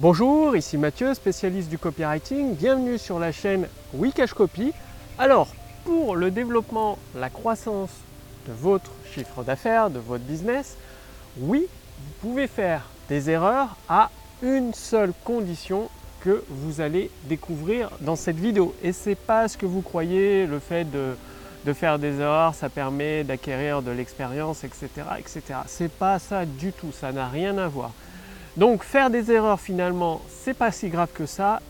Bonjour, ici Mathieu, spécialiste du copywriting. Bienvenue sur la chaîne Wikash Copy. Alors, pour le développement, la croissance de votre chiffre d'affaires, de votre business, oui, vous pouvez faire des erreurs à une seule condition que vous allez découvrir dans cette vidéo. Et c'est pas ce que vous croyez, le fait de, faire des erreurs, ça permet d'acquérir de l'expérience, etc. etc. C'est pas ça du tout, ça n'a rien à voir. Donc faire des erreurs finalement, c'est pas si grave que ça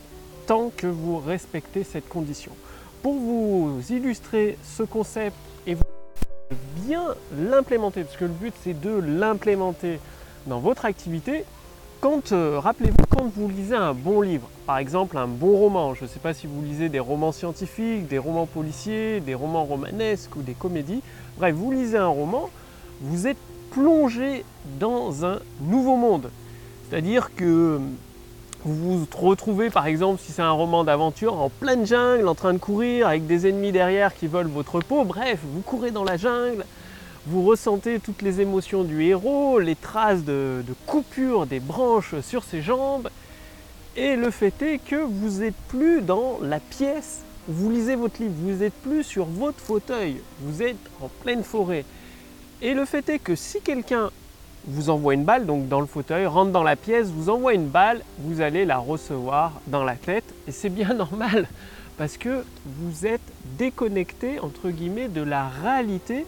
tant que vous respectez cette condition. Pour vous illustrer ce concept et bien l'implémenter, parce que le but c'est de l'implémenter dans votre activité, quand, euh, rappelez-vous, quand vous lisez un bon livre, par exemple un bon roman, je ne sais pas si vous lisez des romans scientifiques, des romans policiers, des romans romanesques ou des comédies, bref, vous lisez un roman, vous êtes plongé dans un nouveau monde. C'est-à-dire que vous vous retrouvez par exemple, si c'est un roman d'aventure, en pleine jungle, en train de courir avec des ennemis derrière qui volent votre peau. Bref, vous courez dans la jungle, vous ressentez toutes les émotions du héros, les traces de, de coupure des branches sur ses jambes. Et le fait est que vous n'êtes plus dans la pièce où vous lisez votre livre, vous n'êtes plus sur votre fauteuil, vous êtes en pleine forêt. Et le fait est que si quelqu'un vous envoie une balle, donc dans le fauteuil, rentre dans la pièce, vous envoie une balle, vous allez la recevoir dans la tête. Et c'est bien normal parce que vous êtes déconnecté, entre guillemets, de la réalité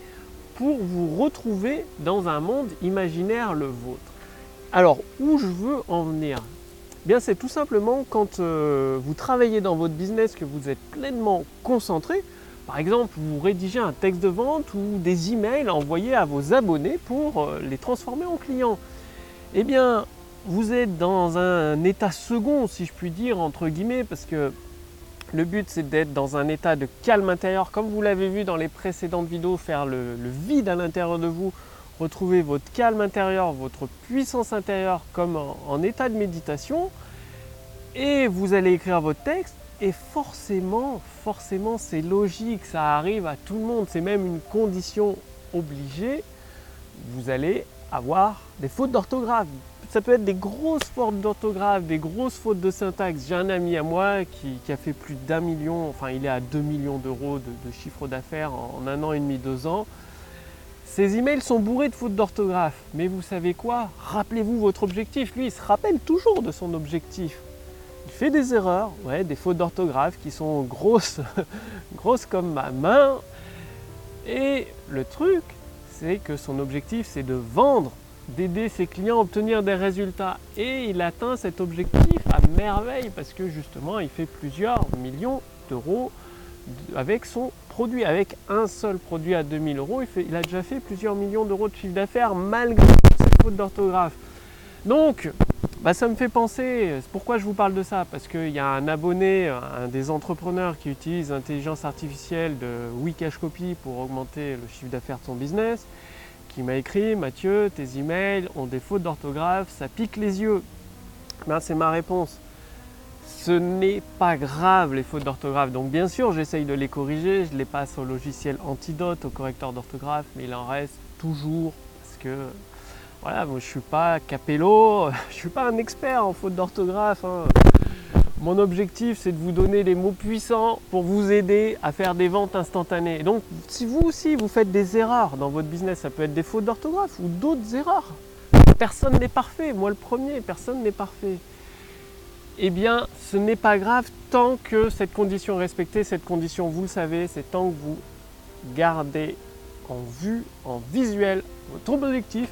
pour vous retrouver dans un monde imaginaire le vôtre. Alors, où je veux en venir? Bien, c'est tout simplement quand euh, vous travaillez dans votre business, que vous êtes pleinement concentré, par exemple, vous rédigez un texte de vente ou des emails envoyés à vos abonnés pour euh, les transformer en clients. Eh bien, vous êtes dans un état second, si je puis dire, entre guillemets, parce que le but c'est d'être dans un état de calme intérieur, comme vous l'avez vu dans les précédentes vidéos, faire le, vide à l'intérieur de vous, retrouver votre calme intérieur, votre puissance intérieure comme en état de méditation, et vous allez écrire votre texte et forcément, forcément, c'est logique, ça arrive à tout le monde, c'est même une condition obligée. Vous allez avoir des fautes d'orthographe. Ça peut être des grosses fautes d'orthographe, des grosses fautes de syntaxe. J'ai un ami à moi qui, a fait plus d'un million, enfin il est à 2 millions d'euros de, chiffre d'affaires en, en un an et demi, deux ans. Ses emails sont bourrés de fautes d'orthographe. Mais vous savez quoi? Rappelez-vous votre objectif. Lui, il se rappelle toujours de son objectif il fait des erreurs, ouais, des fautes d'orthographe qui sont grosses, grosses comme ma main. Et le truc, c'est que son objectif, c'est de vendre, d'aider ses clients à obtenir des résultats. Et il atteint cet objectif à merveille parce que justement, il fait plusieurs millions d'euros avec son produit. Avec un seul produit à 2000 euros, il, a déjà fait plusieurs millions d'euros de chiffre d'affaires malgré ces fautes d'orthographe. Donc, bah, ça me fait penser, pourquoi je vous parle de ça Parce qu'il y a un abonné, un des entrepreneurs qui utilise l'intelligence artificielle de Wikash Copy pour augmenter le chiffre d'affaires de son business, qui m'a écrit Mathieu, tes emails ont des fautes d'orthographe, ça pique les yeux. Ben, c'est ma réponse. Ce n'est pas grave les fautes d'orthographe. Donc bien sûr, j'essaye de les corriger, je les passe au logiciel Antidote, au correcteur d'orthographe, mais il en reste toujours parce que voilà, moi je suis pas capello, je suis pas un expert en faute d'orthographe. Hein. Mon objectif c'est de vous donner les mots puissants pour vous aider à faire des ventes instantanées. donc si vous aussi vous faites des erreurs dans votre business, ça peut être des fautes d'orthographe ou d'autres erreurs. Personne n'est parfait, moi le premier, personne n'est parfait. Eh bien, ce n'est pas grave tant que cette condition est respectée. Cette condition, vous le savez, c'est tant que vous gardez en vue, en visuel, votre objectif,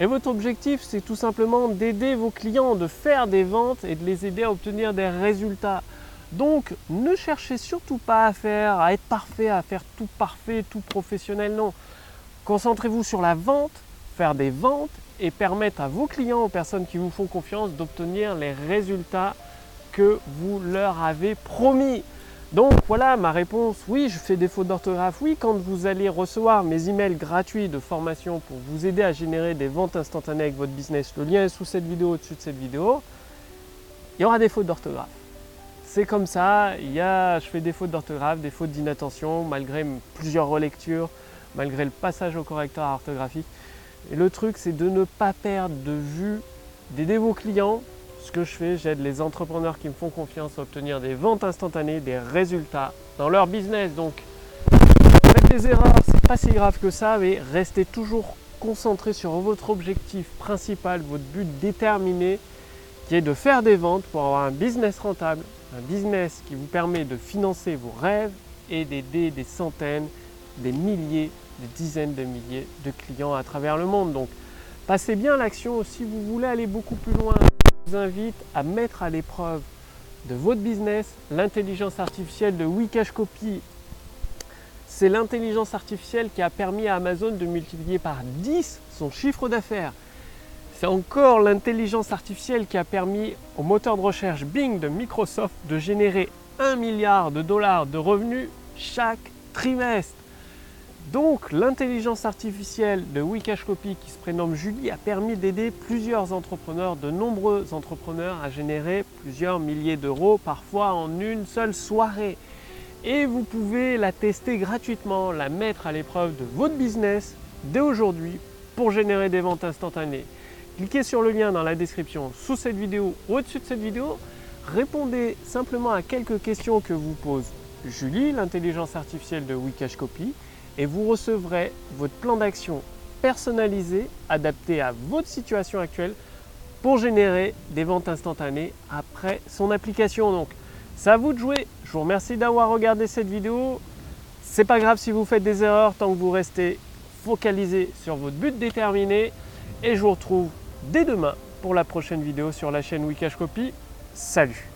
et votre objectif, c'est tout simplement d'aider vos clients, de faire des ventes et de les aider à obtenir des résultats. Donc, ne cherchez surtout pas à faire, être parfait, à faire tout parfait, tout professionnel. Non. Concentrez-vous sur la vente, faire des ventes et permettre à vos clients, aux personnes qui vous font confiance, d'obtenir les résultats que vous leur avez promis. Donc voilà ma réponse, oui je fais des fautes d'orthographe, oui quand vous allez recevoir mes emails gratuits de formation pour vous aider à générer des ventes instantanées avec votre business, le lien est sous cette vidéo, au-dessus de cette vidéo, il y aura des fautes d'orthographe. C'est comme ça, il y a, je fais des fautes d'orthographe, des fautes d'inattention, malgré plusieurs relectures, malgré le passage au correcteur orthographique. Et le truc c'est de ne pas perdre de vue, d'aider vos clients ce que je fais, j'aide les entrepreneurs qui me font confiance à obtenir des ventes instantanées, des résultats dans leur business. Donc, faites des erreurs, c'est pas si grave que ça, mais restez toujours concentré sur votre objectif principal, votre but déterminé, qui est de faire des ventes pour avoir un business rentable, un business qui vous permet de financer vos rêves et d'aider des centaines, des milliers, des dizaines de milliers de clients à travers le monde. Donc, passez bien l'action. Si vous voulez aller beaucoup plus loin, je vous invite à mettre à l'épreuve de votre business l'intelligence artificielle de Wikash Copy. C'est l'intelligence artificielle qui a permis à Amazon de multiplier par 10 son chiffre d'affaires. C'est encore l'intelligence artificielle qui a permis au moteur de recherche Bing de Microsoft de générer 1 milliard de dollars de revenus chaque trimestre. Donc l'intelligence artificielle de Wikash Copy qui se prénomme Julie a permis d'aider plusieurs entrepreneurs, de nombreux entrepreneurs à générer plusieurs milliers d'euros parfois en une seule soirée. Et vous pouvez la tester gratuitement, la mettre à l'épreuve de votre business dès aujourd'hui pour générer des ventes instantanées. Cliquez sur le lien dans la description sous cette vidéo ou au-dessus de cette vidéo. Répondez simplement à quelques questions que vous pose Julie, l'intelligence artificielle de Wikash Copy et vous recevrez votre plan d'action personnalisé, adapté à votre situation actuelle pour générer des ventes instantanées après son application. Donc, c'est à vous de jouer. Je vous remercie d'avoir regardé cette vidéo. C'est pas grave si vous faites des erreurs tant que vous restez focalisé sur votre but déterminé. Et je vous retrouve dès demain pour la prochaine vidéo sur la chaîne Wikash Copy. Salut